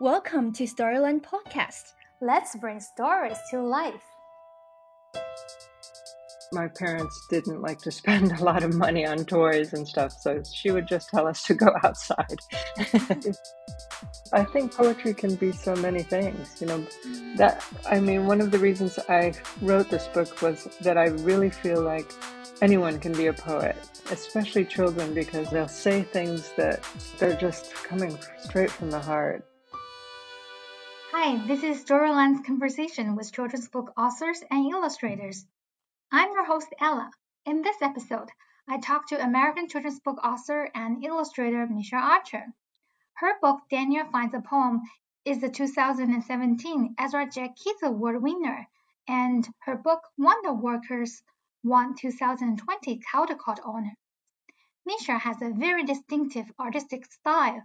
Welcome to Storyland Podcast. Let's bring stories to life. My parents didn't like to spend a lot of money on toys and stuff, so she would just tell us to go outside. I think poetry can be so many things, you know. That I mean, one of the reasons I wrote this book was that I really feel like anyone can be a poet, especially children, because they'll say things that they're just coming straight from the heart. Hi, this is Storyland's conversation with children's book authors and illustrators. I'm your host, Ella. In this episode, I talk to American children's book author and illustrator Micha Archer. Her book, Daniel Finds a Poem, is the 2017 Ezra Jack Keats Award winner, and her book, Wonder Walkers, won 2020 Caldecott honor. Micha has a very distinctive artistic style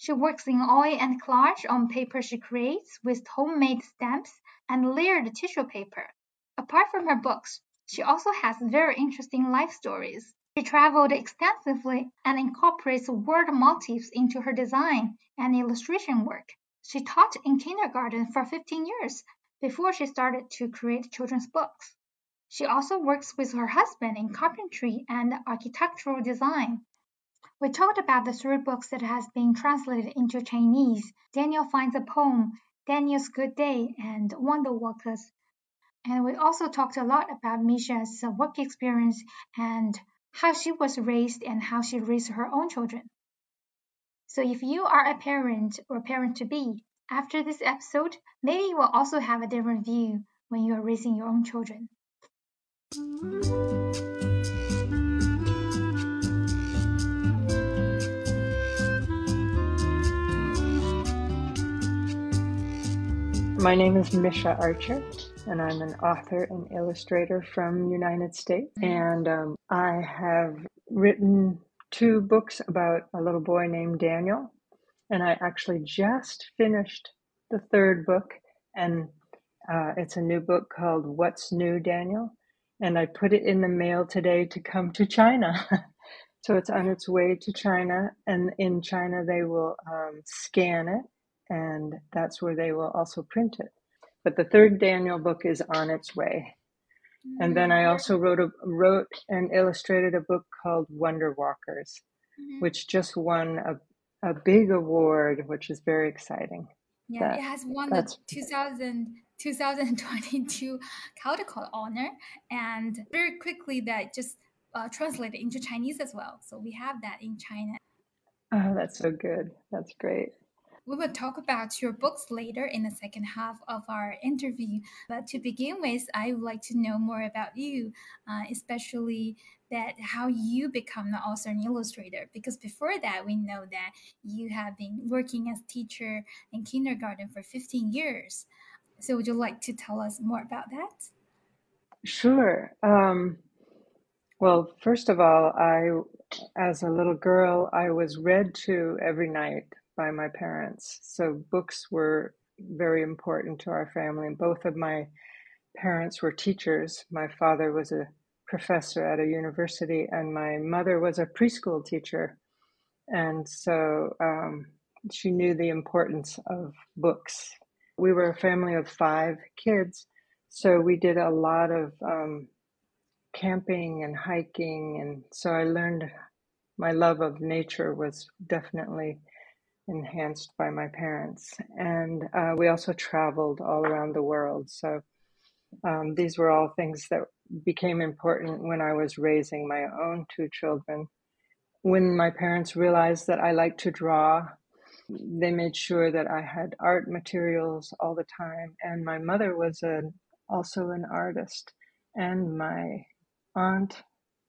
she works in oil and collage on paper she creates with homemade stamps and layered tissue paper. Apart from her books, she also has very interesting life stories. She traveled extensively and incorporates word motifs into her design and illustration work. She taught in kindergarten for 15 years before she started to create children's books. She also works with her husband in carpentry and architectural design. We talked about the three books that has been translated into Chinese. Daniel finds a poem, Daniel's Good Day, and Wonder Walkers. And we also talked a lot about Micha's work experience and how she was raised and how she raised her own children. So if you are a parent or parent to be, after this episode, maybe you will also have a different view when you are raising your own children. My name is Micha Archer, and I'm an author and illustrator from United States. And um, I have written two books about a little boy named Daniel, and I actually just finished the third book, and uh, it's a new book called "What's New, Daniel," and I put it in the mail today to come to China. so it's on its way to China, and in China they will um, scan it and that's where they will also print it. But the third Daniel book is on its way. And then I also wrote a wrote and illustrated a book called Wonder Walkers, mm-hmm. which just won a, a big award, which is very exciting. Yeah, that, it has won the 2000, 2022 Caldecott honor, and very quickly that just uh, translated into Chinese as well. So we have that in China. Oh, that's so good. That's great. We will talk about your books later in the second half of our interview. But to begin with, I would like to know more about you, uh, especially that how you become the author and illustrator. Because before that, we know that you have been working as teacher in kindergarten for 15 years. So would you like to tell us more about that? Sure. Um, well, first of all, I, as a little girl, I was read to every night by my parents. So books were very important to our family. And Both of my parents were teachers. My father was a professor at a university, and my mother was a preschool teacher. And so um, she knew the importance of books. We were a family of five kids, so we did a lot of um, camping and hiking. And so I learned my love of nature was definitely enhanced by my parents. And uh, we also traveled all around the world. So um, these were all things that became important when I was raising my own two children. When my parents realized that I liked to draw, they made sure that I had art materials all the time. And my mother was a, also an artist. And my aunt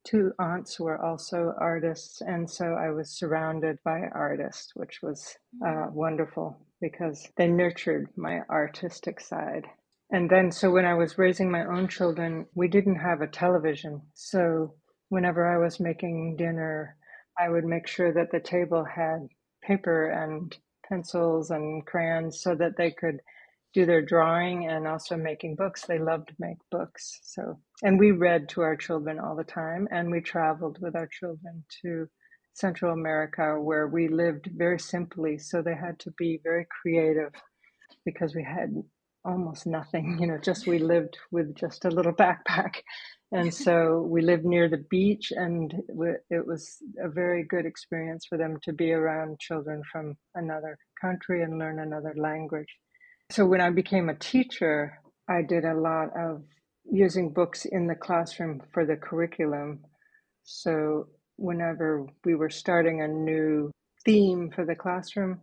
two aunts were also artists, and so I was surrounded by artists, which was uh, mm-hmm. wonderful because they nurtured my artistic side. And then, so when I was raising my own children, we didn't have a television. So whenever I was making dinner, I would make sure that the table had paper and pencils and crayons so that they could do their drawing and also making books. They love to make books. So, and we read to our children all the time, and we traveled with our children to Central America where we lived very simply. So they had to be very creative because we had almost nothing, you know, just we lived with just a little backpack. And so we lived near the beach, and it was a very good experience for them to be around children from another country and learn another language. So when I became a teacher, I did a lot of using books in the classroom for the curriculum. So whenever we were starting a new theme for the classroom,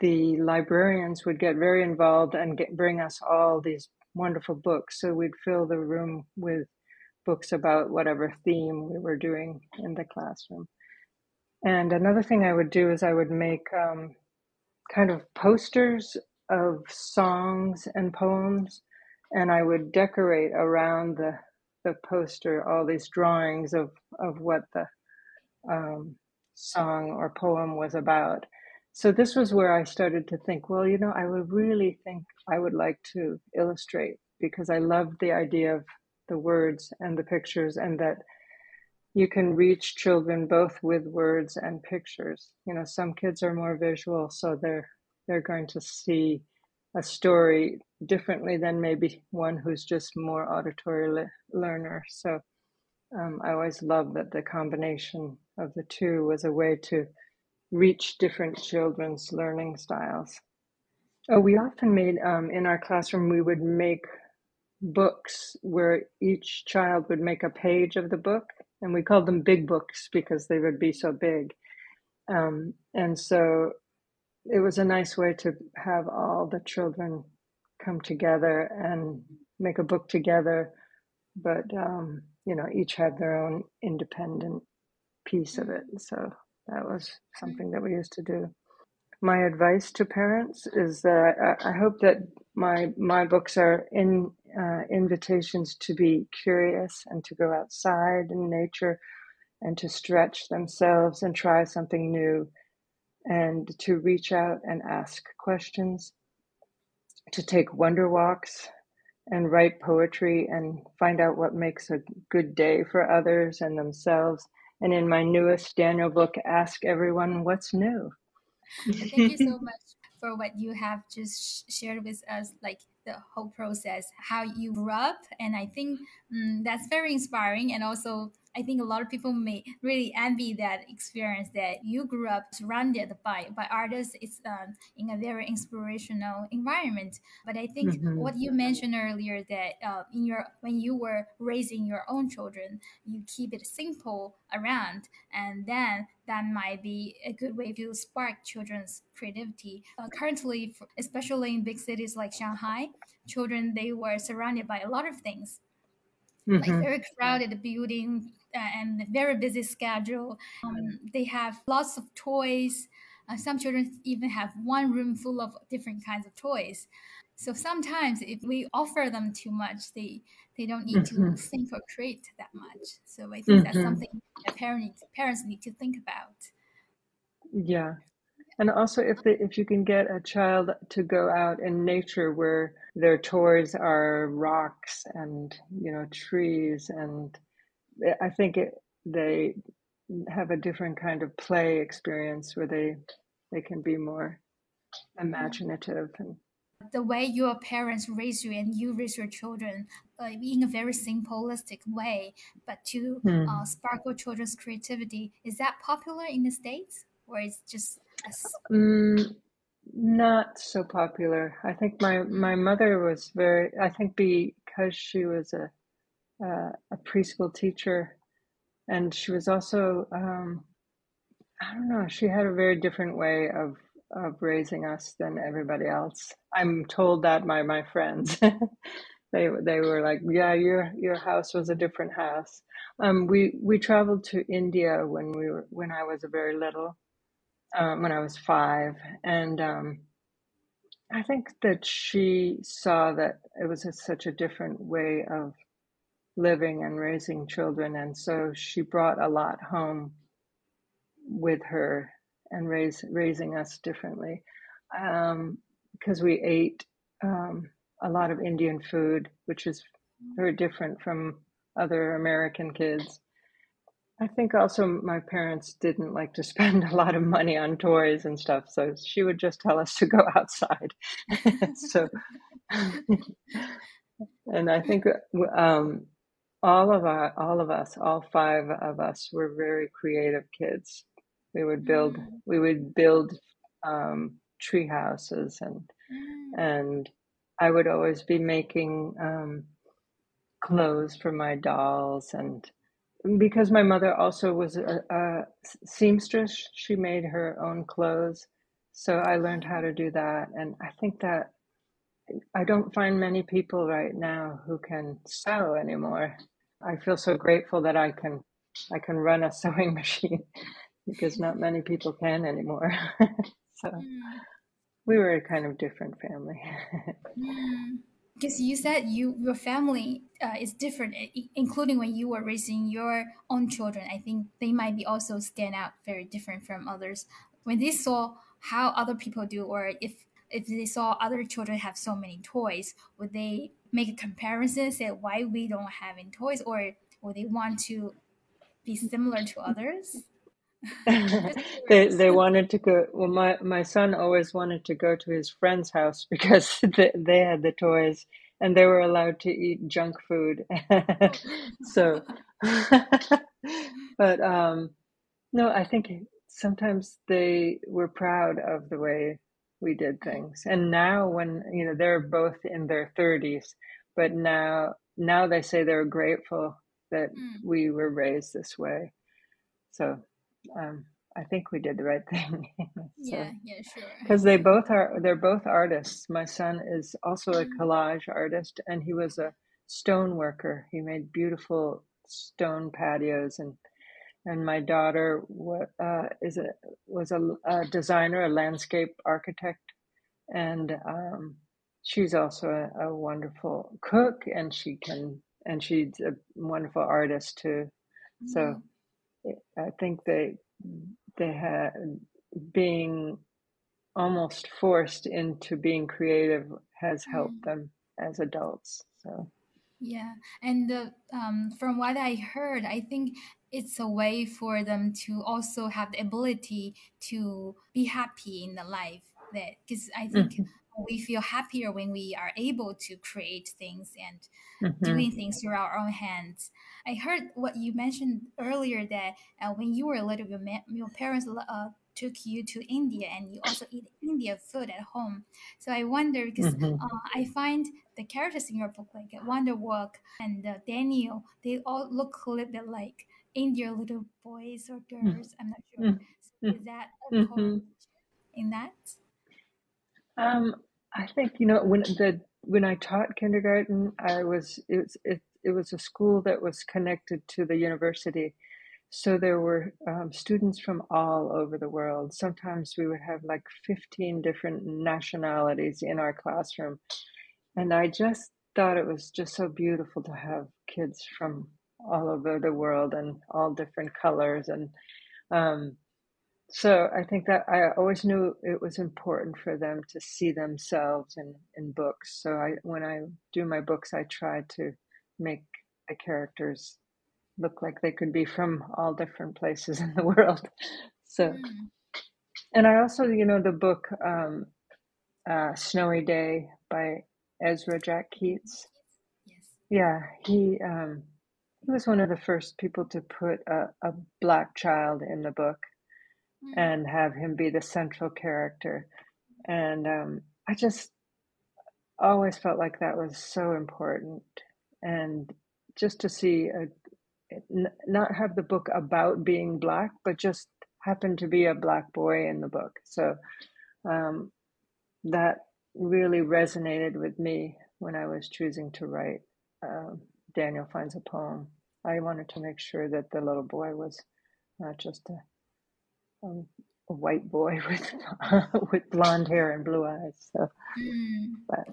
the librarians would get very involved and get, bring us all these wonderful books. So we'd fill the room with books about whatever theme we were doing in the classroom. And another thing I would do is I would make um, kind of posters of songs and poems, and I would decorate around the the poster all these drawings of of what the um, song or poem was about. So this was where I started to think, well, you know, I would really think I would like to illustrate because I loved the idea of the words and the pictures and that you can reach children both with words and pictures. You know, some kids are more visual, so they're they're going to see a story differently than maybe one who's just more auditory le- learner. So um, I always loved that the combination of the two was a way to reach different children's learning styles. Oh, we often made um, in our classroom, we would make books where each child would make a page of the book, and we called them big books because they would be so big. Um, and so it was a nice way to have all the children come together and make a book together, but um, you know, each had their own independent piece of it. So that was something that we used to do. My advice to parents is that I, I hope that my my books are in uh, invitations to be curious and to go outside in nature and to stretch themselves and try something new and to reach out and ask questions, to take wonder walks and write poetry and find out what makes a good day for others and themselves and in my newest Daniel book, Ask Everyone What's New. Thank you so much for what you have just shared with us, like the whole process, how you grew up. And I think um, that's very inspiring and also I think a lot of people may really envy that experience that you grew up surrounded by by artists. It's um, in a very inspirational environment. But I think mm-hmm. what you mentioned earlier that uh, in your when you were raising your own children, you keep it simple around, and then that might be a good way to spark children's creativity. Uh, currently, especially in big cities like Shanghai, children they were surrounded by a lot of things. Mm-hmm. like very crowded building uh, and very busy schedule. Um, they have lots of toys. Uh, some children even have one room full of different kinds of toys. So sometimes if we offer them too much, they they don't need mm-hmm. to think or create that much. So I think mm-hmm. that's something that parents parents need to think about. Yeah, and also if they, if you can get a child to go out in nature where their toys are rocks and you know trees and I think it, they have a different kind of play experience where they they can be more imaginative and the way your parents raise you and you raise your children uh, in a very simplistic way but to hmm. uh, sparkle children's creativity is that popular in the states or is just mm, not so popular i think my my mother was very i think because she was a uh, a preschool teacher, and she was also um, I don't know. She had a very different way of of raising us than everybody else. I'm told that by my friends. they they were like, "Yeah, your your house was a different house." Um, we we traveled to India when we were when I was a very little, um, when I was five, and um, I think that she saw that it was a, such a different way of living and raising children. And so she brought a lot home with her and raise, raising us differently. Because um, we ate um, a lot of Indian food, which is very different from other American kids. I think also my parents didn't like to spend a lot of money on toys and stuff, so she would just tell us to go outside. so, and I think um, all of our, all of us, all five of us, were very creative kids. We would build, mm. we would build um, tree houses, and mm. and I would always be making um, clothes for my dolls and because my mother also was a, a, seamstress, she made her own clothes. So I learned how to do that. And I think that I don't find many people right now who can sew anymore. I feel so grateful that I can I can run a sewing machine because not many people can anymore. so mm. we were a kind of different family. because you said you your family uh, is different, including when you were raising your own children. I think they might be also stand out very different from others when they saw how other people do, or if if they saw other children have so many toys, would they make a comparison, say why we don't have any toys, or would they want to be similar to others? they they wanted to go. Well, my my son always wanted to go to his friend's house because they, they had the toys and they were allowed to eat junk food. so, but um, no, I think sometimes they were proud of the way we did things. And now, when you know they're both in their thirties, but now now they say they're grateful that mm. we were raised this way. So um, I think we did the right thing. so, yeah, yeah, sure. Because they both are, they're both artists. My son is also a mm-hmm. collage artist, and he was a stone worker. He made beautiful stone patios, and and my daughter uh, is a was a, a, designer, a landscape architect, and um, she's also a, a wonderful cook, and she can and she's a wonderful artist too. So mm-hmm. I think they they had being almost forced into being creative has helped mm. them as adults. So yeah, and um, from what I heard, I think it's a way for them to also have the ability to be happy in the life. That because I think. Mm-hmm we feel happier when we are able to create things and mm-hmm. doing things through our own hands. I heard what you mentioned earlier that uh, when you were little, your, ma- your parents uh, took you to India and you also eat Indian food at home. So I wonder because mm-hmm. uh, I find the characters in your book, like Wonder Walk and uh, Daniel, they all look a little bit like Indian little boys or mm-hmm. girls. I'm not sure. Mm-hmm. So is that mm-hmm. in that? Um, I think you know when the when I taught kindergarten, I was it was it, it was a school that was connected to the university, so there were um, students from all over the world. Sometimes we would have like fifteen different nationalities in our classroom, and I just thought it was just so beautiful to have kids from all over the world and all different colors and um, so I think that I always knew it was important for them to see themselves in, in books. So I, when I do my books, I try to make the characters look like they could be from all different places in the world. So, mm. and I also, you know, the book um, uh, "Snowy Day" by Ezra Jack Keats. Yes. Yeah, he um, he was one of the first people to put a, a black child in the book mm. and have him be the central character. And um, I just always felt like that was so important. And just to see a, not have the book about being black, but just happen to be a black boy in the book. So um, that really resonated with me when I was choosing to write uh, Daniel Finds a Poem. I wanted to make sure that the little boy was not just a um, a white boy with with blonde hair and blue eyes. So, mm. but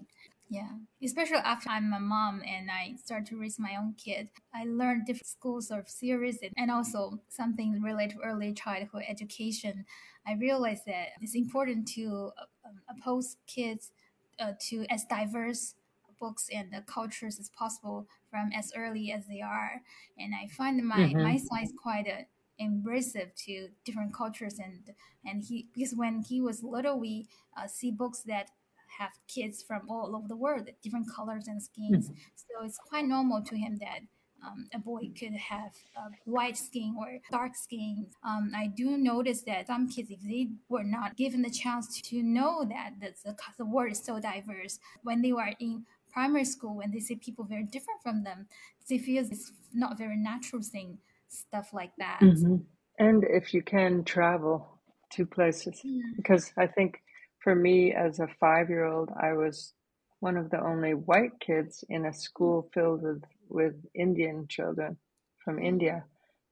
yeah, especially after I'm a mom and I start to raise my own kid, I learned different schools of series and also something related to early childhood education. I realized that it's important to um, oppose kids uh, to as diverse books and the cultures as possible from as early as they are. And I find my Mm-hmm. my son is quite uh, embracive to different cultures and and he because when he was little, we uh, see books that have kids from all over the world, different colors and skins. So it's quite normal to him that um, a boy could have a white skin or dark skin. Um, I do notice that some kids, if they were not given the chance to know that the, the, the world is so diverse, when they were in primary school, when they see people very different from them, they feel it's not very natural thing, stuff like that. hmm And if you can travel to places, because I think for me as a five year old, I was one of the only white kids in a school filled with, with Indian children from India.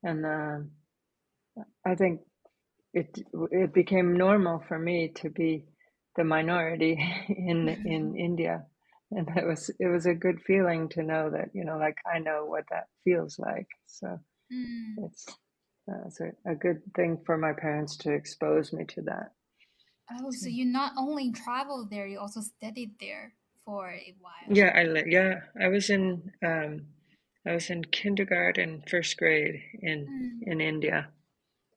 And um I think it it became normal for me to be the minority in in India. And it was it was a good feeling to know that, you know, like I know what that feels like. So Mm. it's a, a good thing for my parents to expose me to that. Oh, so you not only traveled there, you also studied there for a while. Yeah, I yeah, I was in um, I was in kindergarten, first grade in Mm. in India,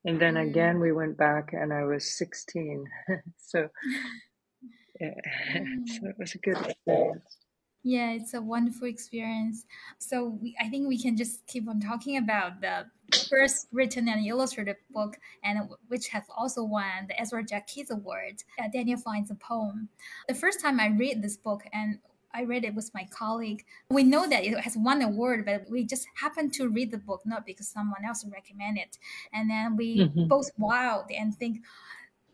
and then Mm. again we went back, and I was sixteen. so yeah, so Mm. it was a good experience. Yeah, it's a wonderful experience. So we, I think we can just keep on talking about the first written and illustrated book, and which has also won the Ezra Jack Keats Award. Uh, Daniel finds a poem. The first time I read this book, and I read it with my colleague. We know that it has won an award, but we just happened to read the book not because someone else recommended it, and then we hmm both wowed and think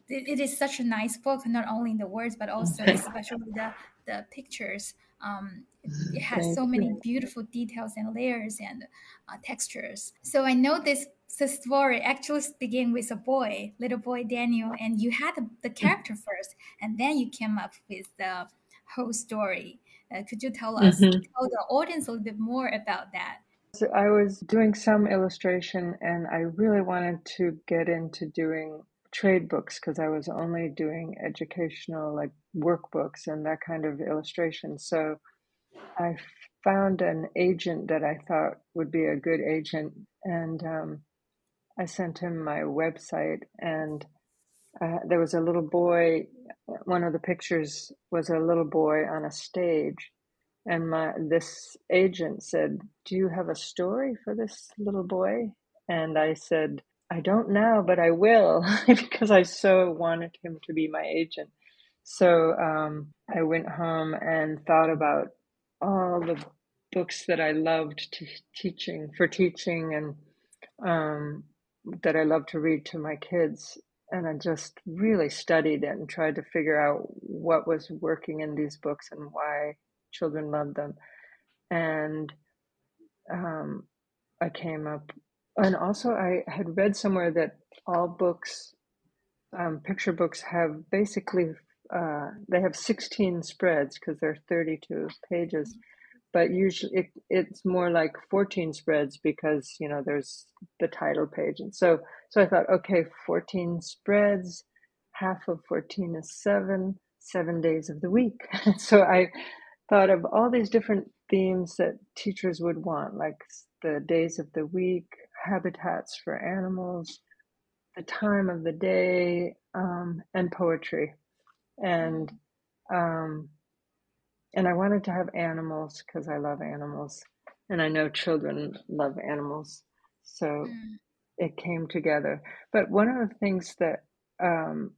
it, it is such a nice book, not only in the words but also especially the the pictures. Um, it has so many beautiful details and layers and uh, textures. So I know this story actually begin with a boy, little boy Daniel, and you had the, the character first, and then you came up with the whole story. Uh, could you tell us, hmm tell the audience a little bit more about that? So I was doing some illustration, and I really wanted to get into doing trade books because I was only doing educational, like workbooks and that kind of illustration. So I found an agent that I thought would be a good agent, and um, I sent him my website, and uh, there was a little boy. One of the pictures was a little boy on a stage, and my this agent said, "Do you have a story for this little boy?" And I said, "I don't now, but I will," because I so wanted him to be my agent. So um, I went home and thought about all the books that I loved to teaching for teaching and um, that I love to read to my kids. And I just really studied it and tried to figure out what was working in these books and why children loved them. And um, I came up, and also I had read somewhere that all books, um, picture books, have basically uh, they have 16 spreads because they're 32 pages. But usually it, it's more like 14 spreads because you know there's the title page. And so so i thought okay 14 spreads half of 14 is seven seven days of the week. So i thought of all these different themes that teachers would want like the days of the week habitats for animals the time of the day um, and poetry and um, and I wanted to have animals because I love animals, and I know children love animals, so Mm. it came together. But one of the things that um,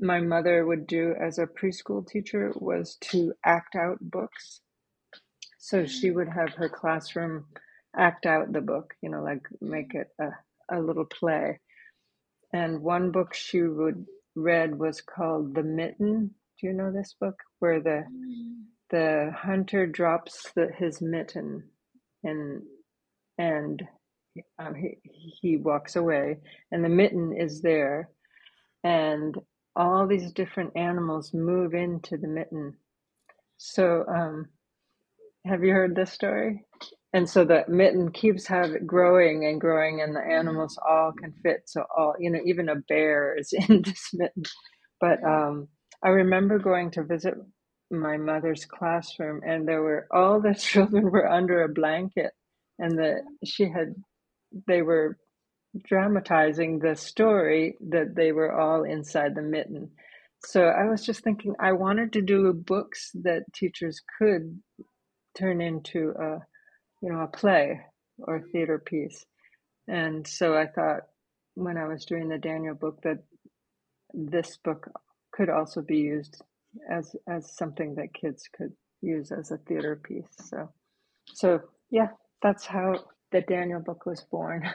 my mother would do as a preschool teacher was to act out books. So she Mm. would have her classroom act out the book, you know, like make it a, a little play. And one book she would read was called The Mitten. Do you know this book? Where the the hunter drops the, his mitten and and um, he, he walks away and the mitten is there and all these different animals move into the mitten so um, have you heard this story and so the mitten keeps have growing and growing and the animals all can fit. So all you know even a bear is in this mitten. But um, i remember going to visit my mother's classroom, and there were all the children were under a blanket, and the she had they were dramatizing the story that they were all inside the mitten. So I was just thinking I wanted to do books that teachers could turn into a you know a play or a theater piece. And so I thought when I was doing the Daniel book that this book could also be used as as something that kids could use as a theater piece. So so yeah, that's how the Daniel book was born.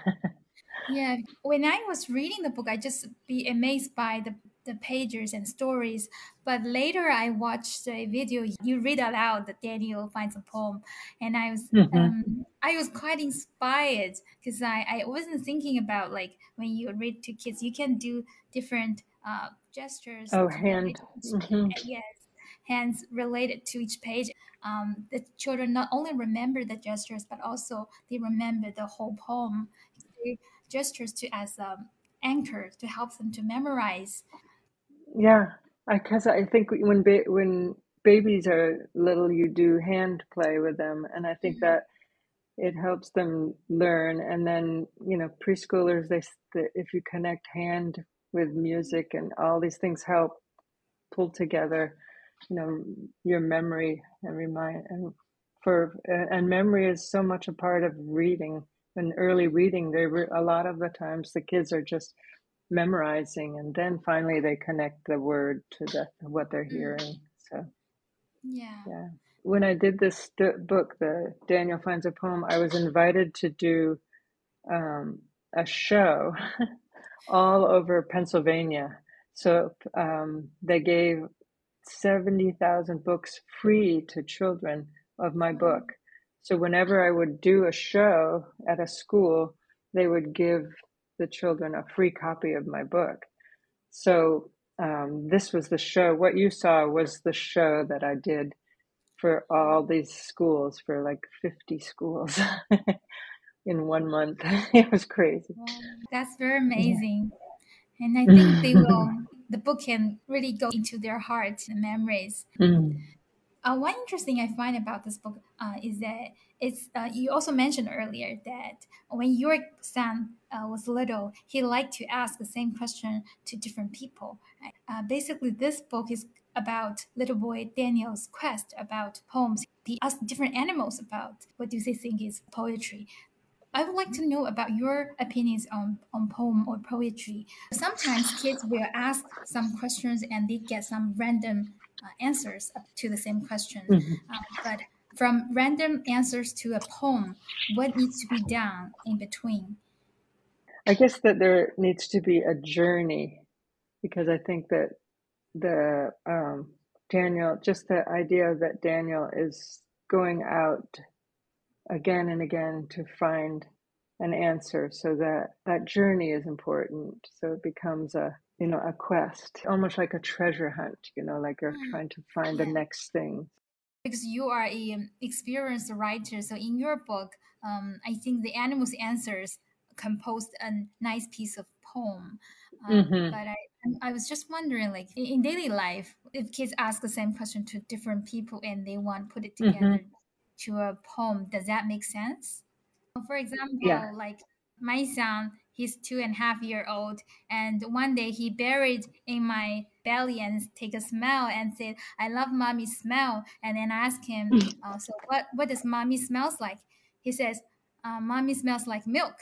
yeah, when I was reading the book, I just be amazed by the the pages and stories. But later, I watched a video. You read aloud that Daniel finds a poem, and I was mm-hmm. um, I was quite inspired because I I wasn't thinking about like when you read to kids, you can do different uh, gestures. Oh, hand. Mm-hmm. Yes, hands related to each page. Um, the children not only remember the gestures, but also they remember the whole poem. They gestures to as um, anchors to help them to memorize. Yeah, because I, I, think when ba- when babies are little, you do hand play with them, and I think mm-hmm. that it helps them learn. And then you know, preschoolers, they if you connect hand with music and all these things help pull together, you know, your memory and remind and for and memory is so much a part of reading and early reading, they were a lot of the times the kids are just memorizing, and then finally they connect the word to the what they're mm. hearing. So, yeah, yeah. When I did this book, the Daniel finds a poem, I was invited to do um, a show all over Pennsylvania. So um, they gave seventy thousand books free to children of my book so whenever I would do a show at a school, they would give the children a free copy of my book. So um, this was the show. What you saw was the show that I did for all these schools, for like 50 schools in one month. it was crazy. That's very amazing. Yeah. And I think they will, the book can really go into their hearts and memories. Mm. Uh, one interesting I find about this book uh, is that it's uh, you also mentioned earlier that when your son uh, was little, he liked to ask the same question to different people. Uh, basically, this book is about little boy Daniel's quest about poems. He asked different animals about what do they think is poetry. I would like to know about your opinions on, on poem or poetry. Sometimes kids will ask some questions and they get some random answers to the same question. Mm-hmm. Uh, but from random answers to a poem, what needs to be done in between? I guess that there needs to be a journey because I think that the um, Daniel, just the idea that Daniel is going out again and again to find an answer so that that journey is important so it becomes a you know, a quest, almost like a treasure hunt, you know, like you're mm. trying to find the next thing. Because you are a um, experienced writer, so in your book, um, I think the animals' answers composed a nice piece of poem. Um, mm-hmm. But I, I was just wondering, like in daily life, if kids ask the same question to different people and they want to put it mm-hmm. together mm-hmm. to a poem, does that make sense? For example, yeah. like my son he's two and a half year old. And one day he buried in my belly and take a smell and said i love mommy smell. And then i asked him uh, so what what does mommy smells like? He says uh, mommy smells like milk.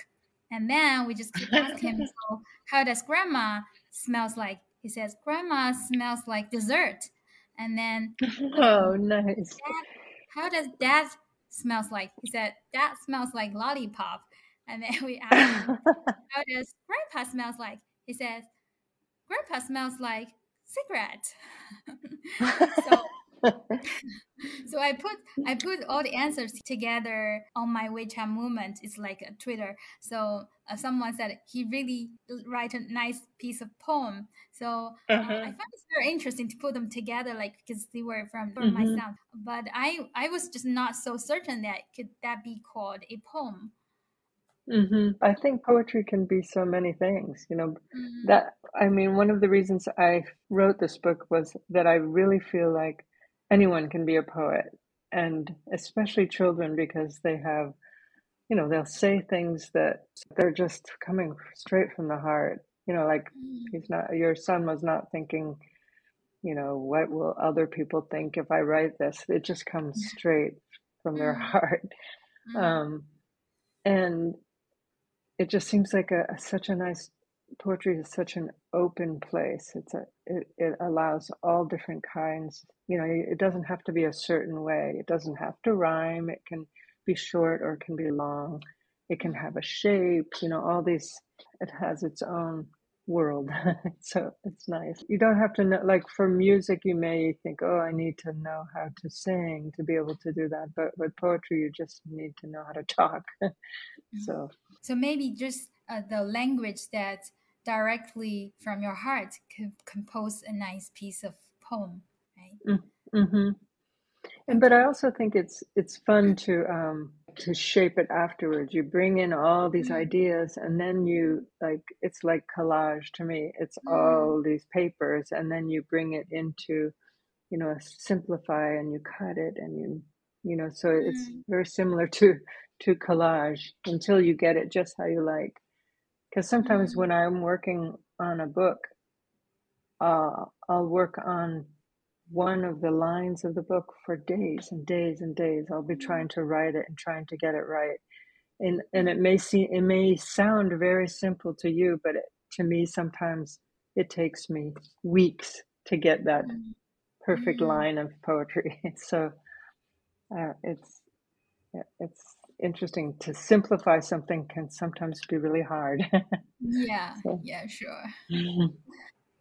And then we just keep asking him so how does grandma smells like? He says grandma smells like dessert. And then oh um, nice how does dad smells like? He said dad smells like lollipop and then we asked him, how does grandpa smells like? He says, grandpa smells like cigarette. so, so I put I put all the answers together on my WeChat movement. It's like a Twitter. So uh, someone said he really write a nice piece of poem. So uh, uh-huh. I found it very interesting to put them together, like because they were from, from mm-hmm. my sound. But I I was just not so certain that could that be called a poem. Hmm I think poetry can be so many things. You know, Mm-hmm. that I mean, one of the reasons I wrote this book was that I really feel like anyone can be a poet, and especially children because they have, you know, they'll say things that they're just coming straight from the heart. You know, like Mm, he's not, your son was not thinking, you know, what will other people think if I write this? It just comes straight from their mm, heart. Um, and it just seems like a, a- such a nice poetry is such an open place. It's a it, it allows all different kinds you know it doesn't have to be a certain way. It doesn't have to rhyme. It can be short or it can be long. It can have a shape you know all these it has its own world. So it's nice. You don't have to know like for music you may think oh i need to know how to sing to be able to do that but with poetry you just need to know how to talk. So So maybe just uh, the language that directly from your heart could compose a nice piece of poem, right? mm-hmm. And but I also think it's it's fun to um to shape it afterwards. You bring in all these Mm, ideas and then you like it's like collage to me. It's mm, all these papers and then you bring it into, you know, simplify and you cut it and you you know, so it's mm, very similar to to collage until you get it just how you like. Because sometimes mm, when I'm working on a book, uh, I'll work on one of the lines of the book for days and days and days. I'll be trying to write it and trying to get it right. And and it may seem it may sound very simple to you, but it, to me sometimes it takes me weeks to get that mm, perfect mm. line of poetry. so uh, it's it's interesting to simplify something can sometimes be really hard. Yeah, so. yeah, sure.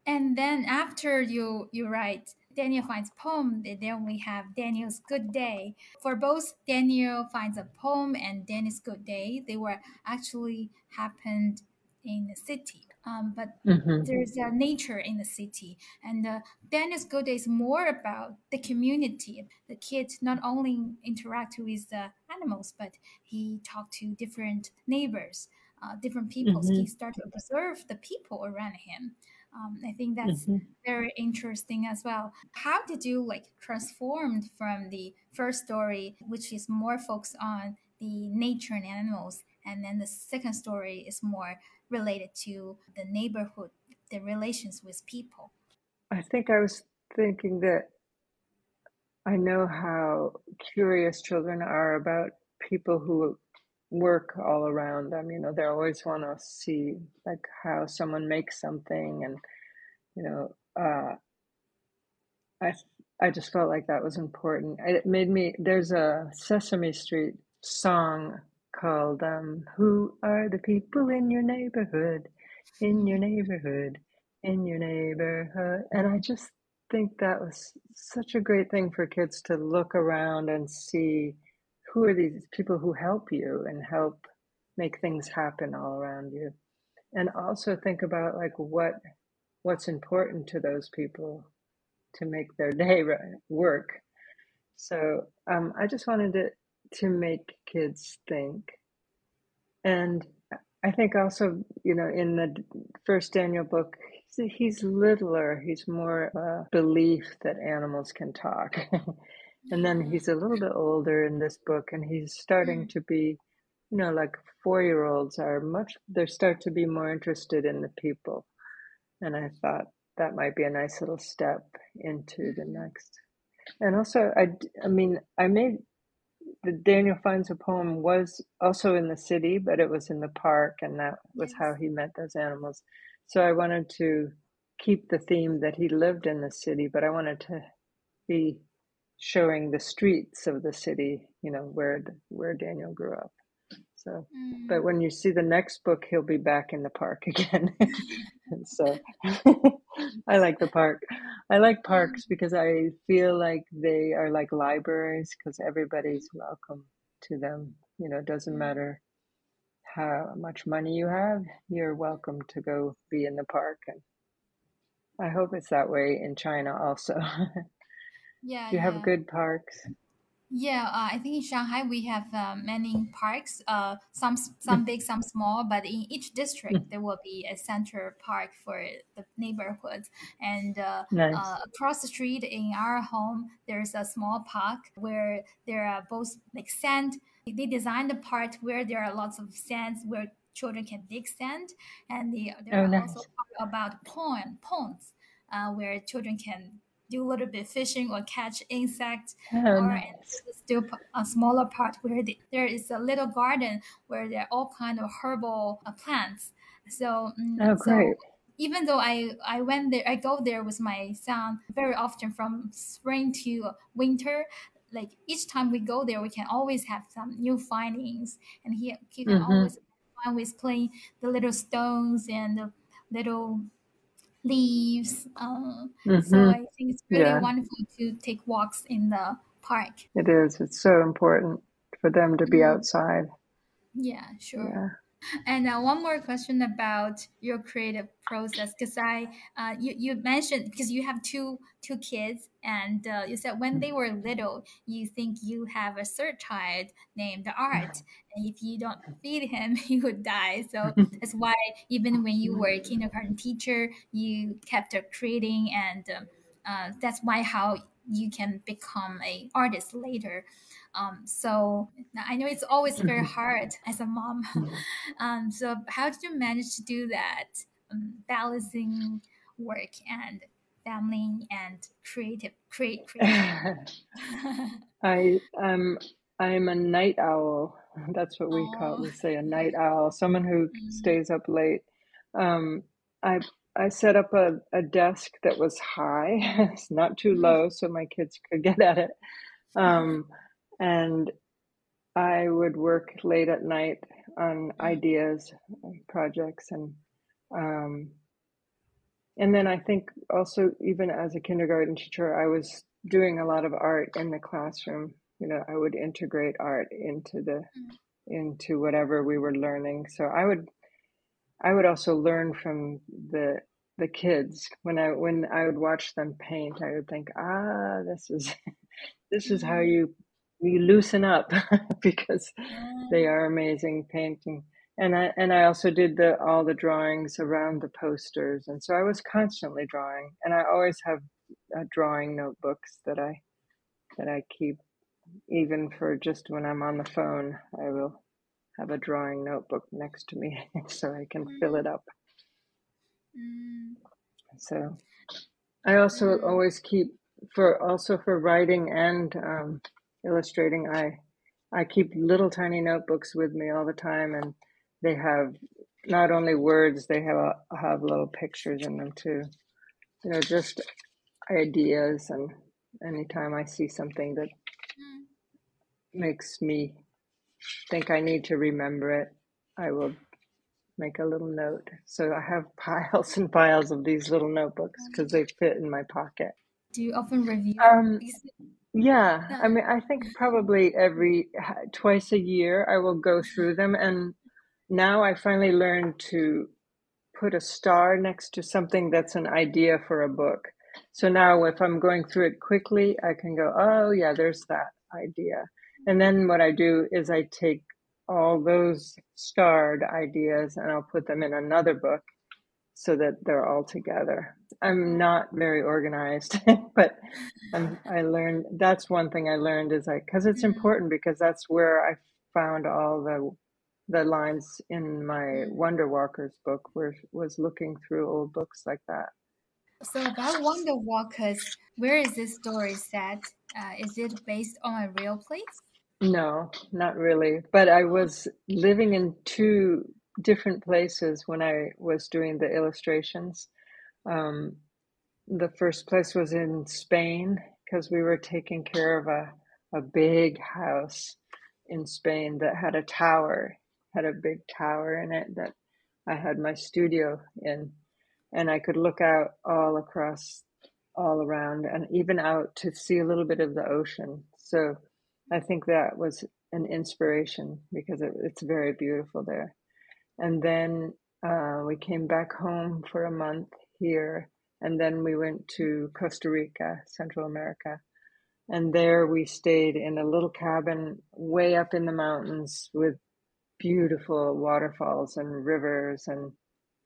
And then after you you write Daniel finds a poem, then we have Daniel's good day. For both Daniel finds a poem and Daniel's good day, they were actually happened in the city. Um, but hmm there's a nature in the city, and uh, Daniel's good day is more about the community. The kid not only interact with the animals, but he talked to different neighbors, uh, different peoples. hmm He started to observe the people around him um, I think that's hmm very interesting as well. How did you like transformed from the first story, which is more focused on the nature and animals, and then the second story is more related to the neighborhood, the relations with people? I think I was thinking that I know how curious children are about people who work all around them. You know, they always want to see like how someone makes something, and you know, uh, I I just felt like that was important. It made me. There's a Sesame Street song called um, "Who Are the People in Your Neighborhood, in your neighborhood, in your neighborhood," and I just think that was such a great thing for kids to look around and see who are these people who help you and help make things happen all around you? And also think about like what what's important to those people to make their day work. So um, i just wanted to to make kids think. And i think also you know in the first daniel book he's, littler. He's more a belief that animals can talk and then he's a little bit older in this book and he's starting Mm, to be you know like four year olds are much they start to be more interested in the people. And i thought that might be a nice little step into the mm, next. And also i i mean i made the daniel finds a poem was also in the city but it was in the park and that was how he met those animals. So i wanted to keep the theme that he lived in the city but i wanted to be showing the streets of the city, you know, where where Daniel grew up. So, but Mm, when you see the next book, he'll be back in the park again. so, I like the park. I like mm, parks because I feel like they are like libraries because everybody's welcome to them. You know, it doesn't mm. matter how much money you have, you're welcome to go be in the park. And I hope it's that way in China also. Yeah, you have yeah. good parks. Yeah, uh, I think in Shanghai we have uh, many parks. Uh, some some big, some small. But in each district, there will be a center park for the neighborhood. And uh, uh, across the street in our home, there's a small park where there are both like sand. They designed the part where there are lots of sands where children can dig sand, and the, there Oh, are also nice. part about pond ponds uh, where children can do a little bit fishing or catch insects Oh, or and nice. still a smaller part where the, there is a little garden where there are all kind of herbal uh, plants. So, mm, Oh, so great. even though I I went there, I go there with my son very often from spring to winter. Like each time we go there, we can always have some new findings, and he he can Mm-hmm. always always play the little stones and the little leaves. So Mm-hmm. I think it's really Yeah, wonderful to take walks in the park. it is. It's so important for them to be Mm, outside. yeah, sure. And uh, one more question about your creative process, because I, uh, you, you mentioned because you have two two kids, and uh, you said when they were little, you think you have a third child named Art, and if you don't feed him, he would die. So that's why even when you were a kindergarten teacher, you kept creating, and um, uh, that's why how you can become a artist later. Um, so I know it's always very hard as a mom. um, so how did you manage to do that, um, balancing work and family and creative create? I um I'm a night owl. That's what we call oh, we say a night owl, someone who mm, stays up late. Um, I I set up a, a desk that was high, it's not too mm, low, so my kids could get at it. Um, and I would work late at night on ideas, projects, and um, and then I think also even as a kindergarten teacher, I was doing a lot of art in the classroom. You know, I would integrate art into the mm, into whatever we were learning. So I would I would also learn from the the kids when I when I would watch them paint. I would think, ah, this is this is how mm, you you loosen up because they mm, are amazing painting. And I and I also did the all the drawings around the posters, and so I was constantly drawing. And I always have uh, drawing notebooks that I that I keep even for just when I'm on the phone. I will have a drawing notebook next to me so I can fill it mm, up. mm, So I also mm, always keep for also for writing and um, illustrating. I I keep little tiny notebooks with me all the time, and they have not only words, they have a, have little pictures in them too. You know, just ideas, and anytime I see something that mm. makes me think I need to remember it, I will make a little note. So I have piles and piles of these little notebooks because they fit in my pocket. Do you often review? Um, Because, Yeah, I mean, I think probably every twice a year I will go through them, and now I finally learned to put a star next to something that's an idea for a book. So now if I'm going through it quickly, I can go, oh yeah, there's that idea. And then what I do is I take all those starred ideas and I'll put them in another book so that they're all together. I'm not very organized, but I'm, I learned that's one thing I learned is like because it's important because that's where I found all the the lines in my. Wonder Walkers book where was looking through old books like that. So about Wonder Walkers, where is this story set? Uh, is it based on a real place? No, not really. But I was living in two different places when I was doing the illustrations. Um, the first place was in Spain because we were taking care of a, a big house in Spain that had a tower, had a big tower in it that I had my studio in. And I could look out all across, all around, and even out to see a little bit of the ocean. So I think that was an inspiration because it, it's very beautiful there. And then uh, we came back home for a month here, and then we went to Costa Rica, Central America, And there we stayed in a little cabin way up in the mountains with beautiful waterfalls and rivers and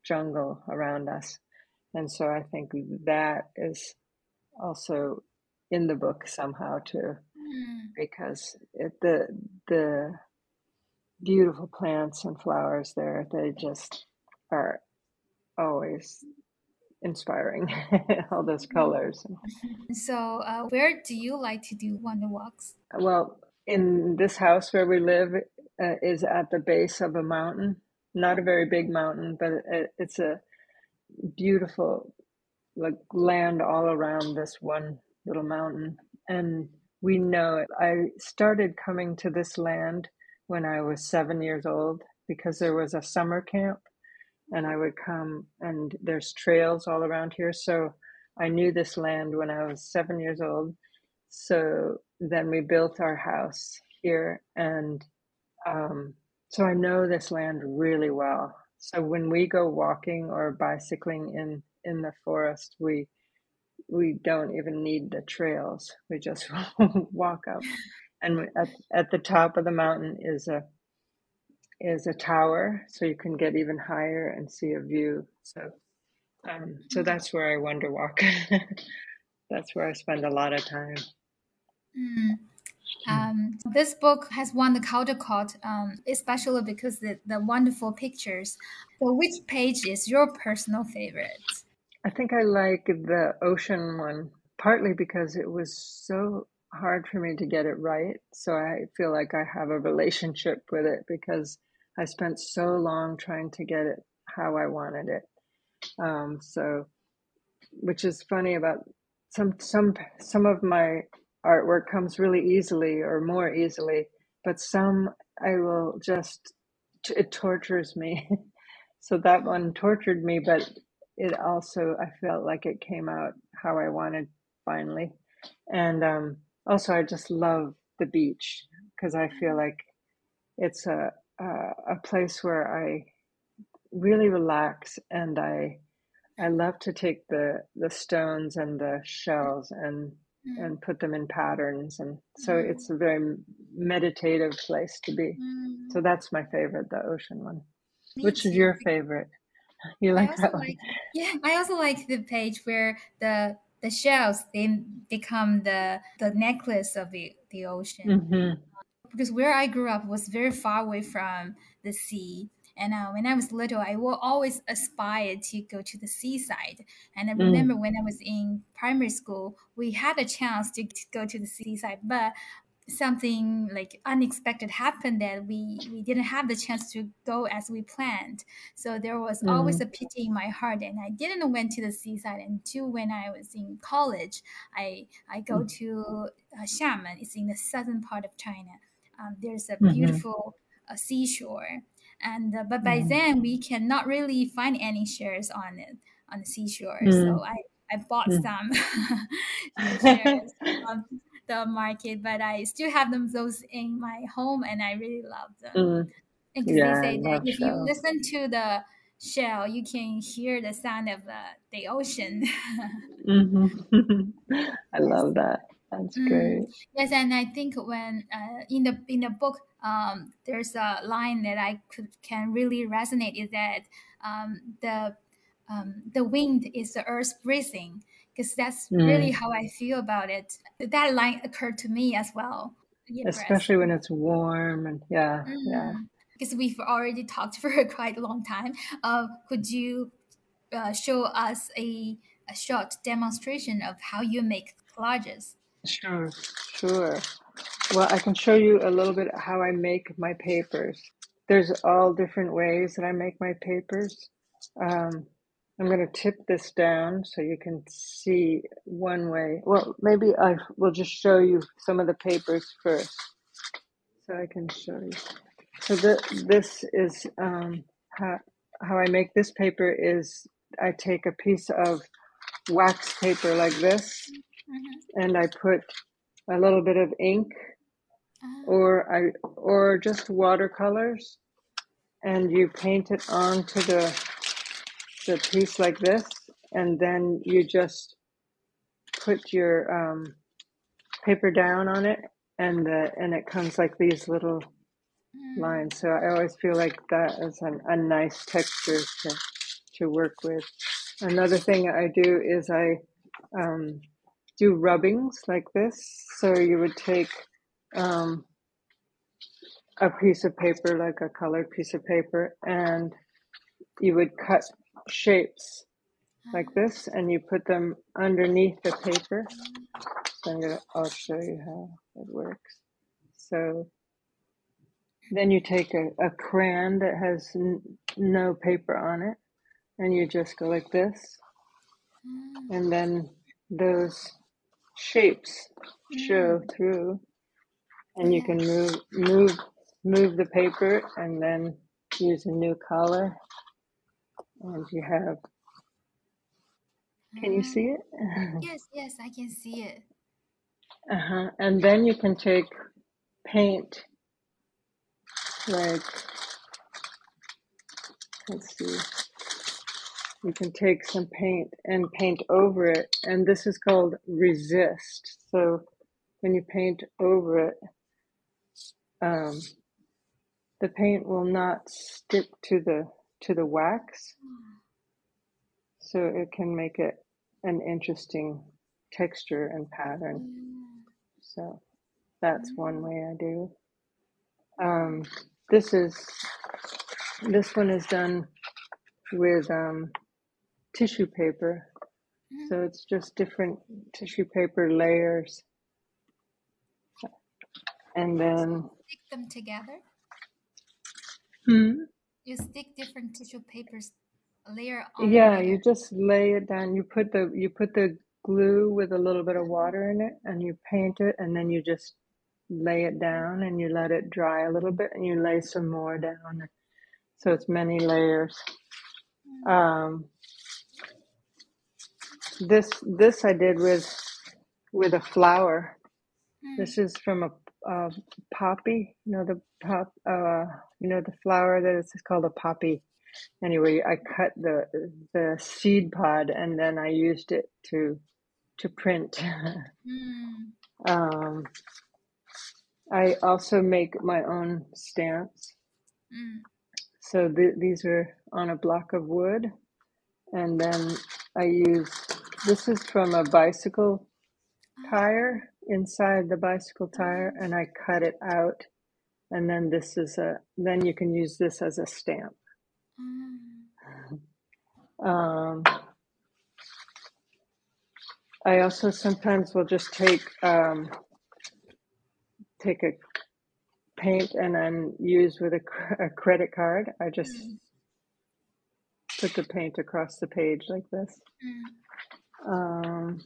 jungle around us. And so I think that is also in the book somehow too, Mm. because it, the the beautiful plants and flowers there they just are always inspiring. All those colors. So, uh, where do you like to do wonder walks? Well, in this house where we live uh, is at the base of a mountain, not a very big mountain, but it, it's a beautiful like land all around this one little mountain and we know it i started coming to this land when i was seven years old because there was a summer camp and i would come and there's trails all around here. So i knew this land when i was seven years old. So then we built our house here and um, so i know this land really well. So when we go walking or bicycling in in the forest we we don't even need the trails. We just walk up and at, at the top of the mountain is a is a tower so you can get even higher and see a view so um, so that's where i wonder walk that's where i spend a lot of time Mm. Um, this book has won the Caldecott, um, especially because the, the wonderful pictures. So, which page is your personal favorite? I think I like the ocean one, partly because it was so hard for me to get it right. So I feel like I have a relationship with it because I spent so long trying to get it how I wanted it. Um, so, which is funny about some some some of my artwork comes really easily or more easily, but some I will just it tortures me. so that one tortured me, but it also I felt like it came out how I wanted finally, and um, also I just love the beach because I feel like it's a, a a place where I really relax and I I love to take the the stones and the shells and Mm, and put them in patterns and so mm, it's a very meditative place to be. mm. So that's my favorite, the ocean one. Me Which is your favorite? You like that one? like yeah, I also like the page where the the shells they become the the necklace of the the ocean. hmm because where I grew up was very far away from the sea. And uh, when I was little, I will always aspire to go to the seaside. And I Mm. remember when I was in primary school, we had a chance to, to go to the seaside, but something like unexpected happened that we we didn't have the chance to go as we planned so there was always Mm. a pity in my heart and i didn't went to the seaside until when i was in college i i go Mm. to uh, xiamen it's in the southern part of china um, there's a hmm beautiful uh, seashore and uh, but by hmm then we cannot really find any shares on it on the seashore Mm. so i i bought Mm. some shares from the market but i still have them those in my home and i really love them Mm. because Yeah, they say that if you listen to the shell you can hear the sound of the, the ocean hmm I love that. That's Mm, great. yes, and I think when uh, in the in the book, um, there's a line that I could can really resonate is that um, the um, the wind is the earth's breathing, because that's really Mm. how I feel about it. That line occurred to me as well. Especially when it's warm and yeah, yeah. Mm. Because we've already talked for quite a long time. Uh, could you uh, show us a, a short demonstration of how you make collages? Sure, sure. Well, I can show you a little bit how I make my papers. There's all different ways that I make my papers. Um, I'm going to tip this down so you can see one way. Well, maybe I will just show you some of the papers first so I can show you. So the, this is um, how, how I make this paper is I take a piece of wax paper like this Mhm. and I put a little bit of ink Ah, or I or just watercolors and you paint it onto the the piece like this and then you just put your um, paper down on it, and the and it comes like these little Mm. lines. So I always feel like that is an, a nice texture to to work with. Another thing I do is I um, do rubbings like this. So you would take um, a piece of paper, like a colored piece of paper, and you would cut shapes like this, and you put them underneath the paper. So I'm gonna, I'll show you how it works. So then you take a, a crayon that has n- no paper on it, and you just go like this, Mm. and then those shapes show Mm. through, and you can move move move the paper, and then use a new color, and you have. Can you Ah. see it? Yes, yes, I can see it. uh-huh. And then you can take paint, like let's see. You can take some paint and paint over it, and this is called resist. So when you paint over it, um, the paint will not stick to the to the wax, so it can make it an interesting texture and pattern. Mm. So that's one way I do. Um, this is this one is done with um, tissue paper, so it's just different tissue paper layers, and then Stick them together. hmm, You stick different tissue papers layer on yeah, layer. you just lay it down. You put the you put the glue with a little bit of water in it, and you paint it, and then you just lay it down, and you let it dry a little bit, and you lay some more down. So it's many layers. Um, this this I did with with a flower. Mm. This is from a, a poppy. You know the pop. Uh, you know the flower that is called a poppy. Anyway, I cut the the seed pod and then I used it to to print. Mm. um, I also make my own stamps. Mm. So th- these are on a block of wood, and then I use. This is from a bicycle tire inside the bicycle tire, and I cut it out. And then this is a. Then you can use this as a stamp. Mm. Um, I also sometimes will just take um, take a paint and then use with a, a credit card. I just Mm. put the paint across the page like this. Mm. Um,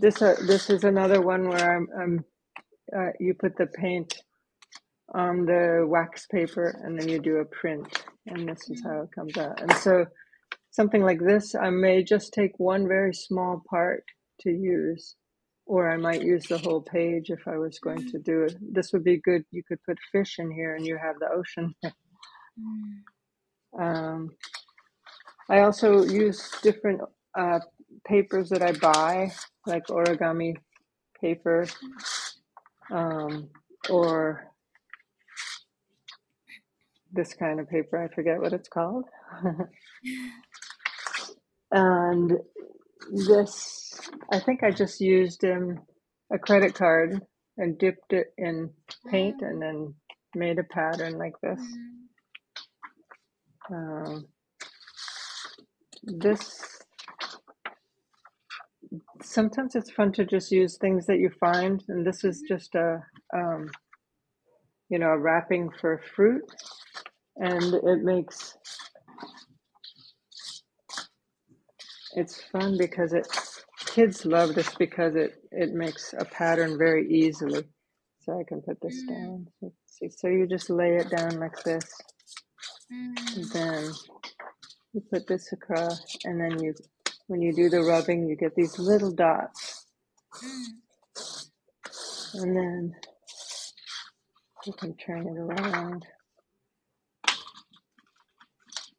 this uh, this is another one where I'm, I'm uh, you put the paint on the wax paper and then you do a print and this is how it comes out. And so something like this, I may just take one very small part to use, or I might use the whole page if I was going to do it. This would be good. You could put fish in here and you have the ocean. Um, I also use different uh, papers that I buy, like origami paper, um, or this kind of paper. I forget what it's called. and this, I think I just used um, a credit card and dipped it in paint and then made a pattern like this. Um, this sometimes it's fun to just use things that you find, and this is just a um, you know a wrapping for fruit, and it makes it's fun because it kids love this because it it makes a pattern very easily. So I can put this Mm. down. Let's see. So you just lay it down like this, and Mm. then you put this across, and then you when you do the rubbing, you get these little dots. Mm. And then you can turn it around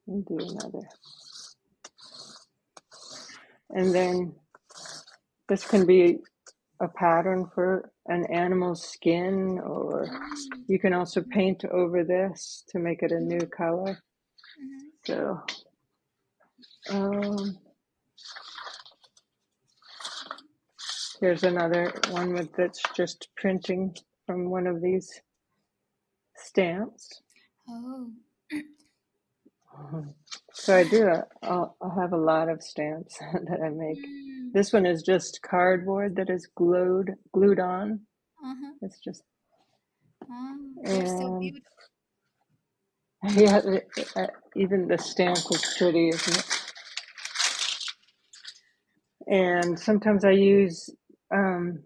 and do another. And then this can be a pattern for an animal's skin, or you can also paint over this to make it a new color. So, um, here's another one with that's just printing from one of these stamps. Oh. Mhm. So I do. I'll, I have a lot of stamps that I make. Mm. This one is just cardboard that is glued glued on. Uh-huh. It's just Oh, they're so and beautiful. yeah, uh, even the stamp is pretty, isn't it? And sometimes I use um,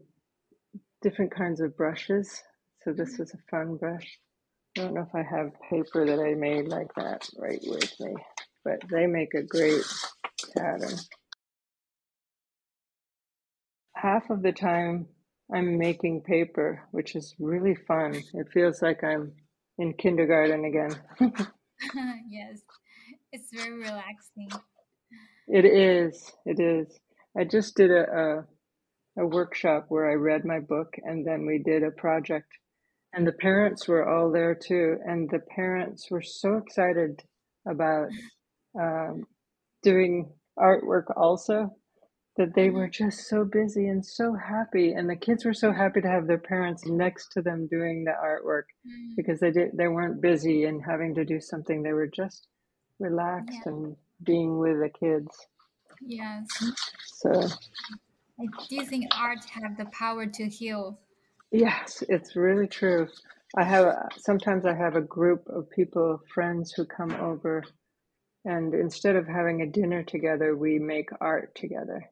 different kinds of brushes. So this is a fun brush. I don't know if I have paper that I made like that right with me, but they make a great pattern. Half of the time I'm making paper, which is really fun. It feels like I'm in kindergarten again. yes, it's very relaxing. It is. It is. I just did a, a a workshop where I read my book and then we did a project and the parents were all there too and the parents were so excited about um, doing artwork also that they were Mhm. just so busy and so happy and the kids were so happy to have their parents next to them doing the artwork Mm. because they did they weren't busy and having to do something they were just relaxed Yeah. and being with the kids Yes. so I do think art have the power to heal. Yes, it's really true. I have sometimes I have a group of people, friends who come over, and instead of having a dinner together, we make art together.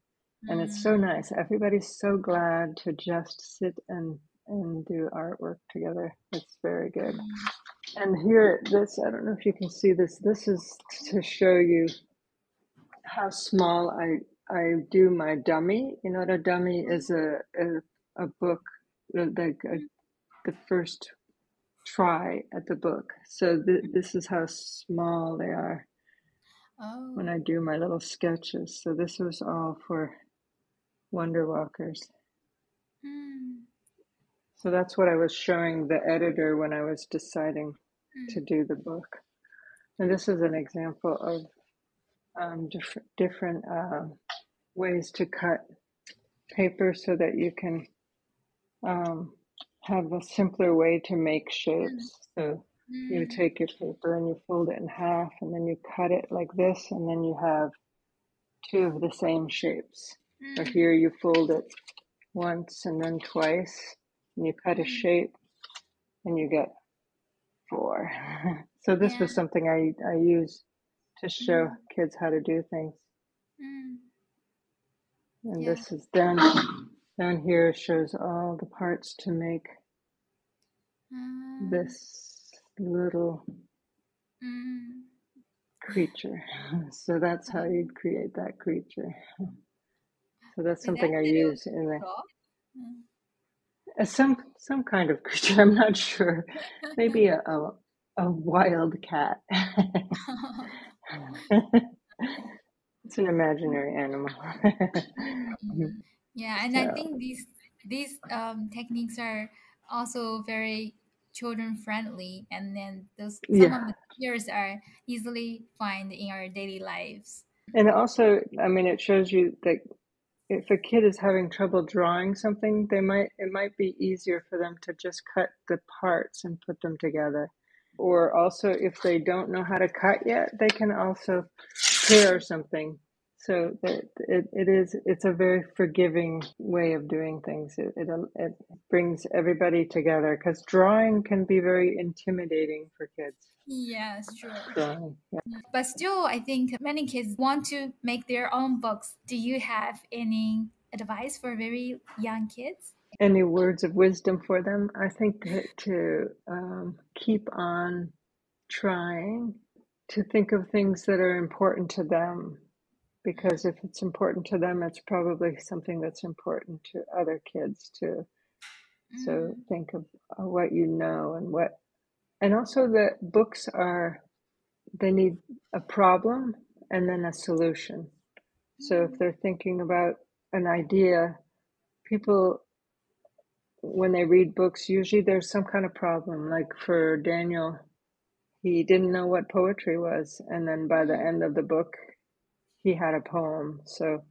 And it's so Mm. nice. Everybody's so glad to just sit and and do artwork together. It's very good. Mm. And here, this, I don't know if you can see this. This is to show you how small I I do my dummy. You know what a dummy is a a, a book like a, the first try at the book. So th- this is how small they are when Oh. I do my little sketches. So this was all for Wonder Walkers. Mm. So that's what I was showing the editor when I was deciding to Mm. do the book. And this is an example of um, different different uh, ways to cut paper so that you can um, have a simpler way to make Mm. shapes. So you Mm. take your paper and you fold it in half, and then you cut it like this, and then you have two of the same shapes. Or Mm. here you fold it once and then twice, and you cut a Mm. shape, and you get four. so this Yeah. was something I I use to show Mm. kids how to do things. Mm. And Yeah. this is down down here shows all the parts to make Mm. this little Mm. creature. So that's how you'd create that creature. So that's something I use in the? Mm. uh, some some kind of creature. I'm not sure. Maybe a a, a wild cat. it's an imaginary animal. Yeah, and I think these these um, techniques are also very children friendly, and then those some yeah, of the materials are easily find in our daily lives. and also, I mean, it shows you that if a kid is having trouble drawing something, they might it might be easier for them to just cut the parts and put them together. Or also, if they don't know how to cut yet, they can also tear something. So that it, it is it's a very forgiving way of doing things. It it, it brings everybody together because drawing can be very intimidating for kids. Yes, sure. Drawing, yeah. But still, I think many kids want to make their own books. Do you have any advice for very young kids? Any words of wisdom for them? I think to, to um, keep on trying to think of things that are important to them because if it's important to them it's probably something that's important to other kids too so Mm. think of uh, what you know and what and also the books are they need a problem and then a solution so if Mm. they're thinking about an idea people when they read books, usually there's some kind of problem. Like for Daniel, he didn't know what poetry was, and then by the end of the book, he had a poem. So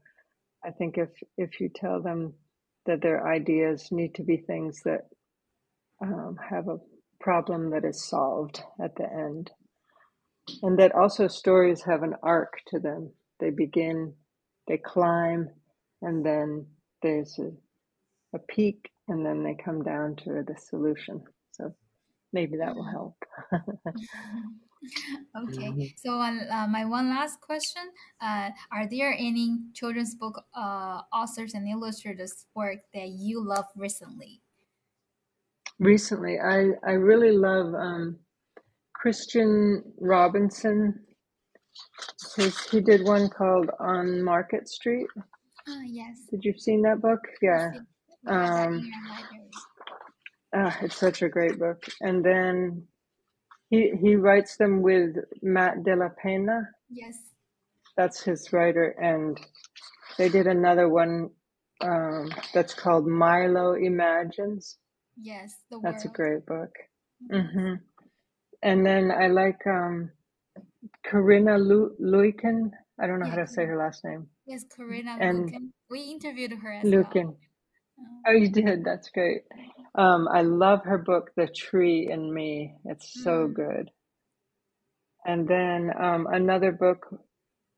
I think if if you tell them that their ideas need to be things that um, have a problem that is solved at the end, and that also stories have an arc to them. They begin, they climb, and then there's a, a peak, and then they come down to the solution. So maybe that will help. okay. So uh, my one last question uh, are there any children's book uh, authors and illustrators work that you love recently? Recently i i really love um, christian robinson. His, he did one called on market street. Oh yes. Did you've seen that book? Yeah. We have that in um, ah, it's such a great book. And then he he writes them with matt de la pena? Yes. That's his writer and they did another one um, that's called milo imagines. Yes the that's a great book. Hmm and then i like um, corinna Lu- Luyken i don't know how to say her last name. Yes Corinna and Luyken. we interviewed her as well. Oh you did. That's great um, i love her book the tree in me it's so mm, good and then um, another book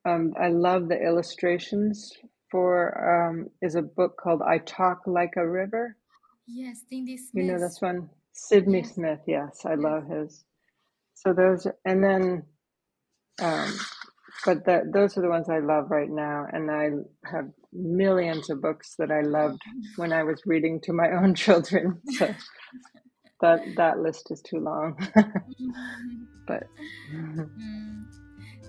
um, i love the illustrations for um, is a book called i talk like a river yes Sydney You know this one? Sydney yes Smith. Yes, I love his. So those, and then, um, but the, those are the ones I love right now. And I have millions of books that I loved when I was reading to my own children. So that that list is too long. but Mm.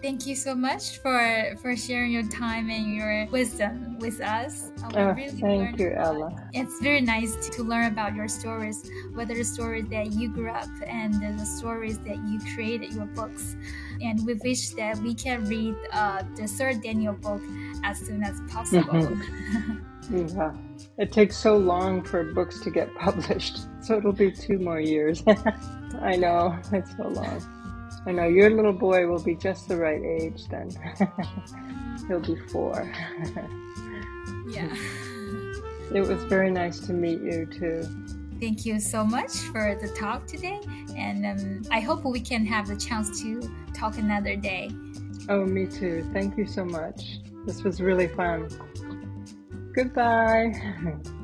Thank you so much for for sharing your time and your wisdom with us. Uh, oh, really thank you. Ella. It's very nice to learn about your stories, whether the stories that you grew up and the stories that you created your books. And we wish that we can read uh, the third Daniel book as soon as possible. yeah, it takes so long for books to get published, so it'll be two more years. I know it's so long. I know your little boy will be just the right age then. He'll be four. yeah. it was very nice to meet you too. Thank you so much for the talk today. And um, I hope we can have the chance to talk another day. Oh, me too. Thank you so much. This was really fun. Goodbye.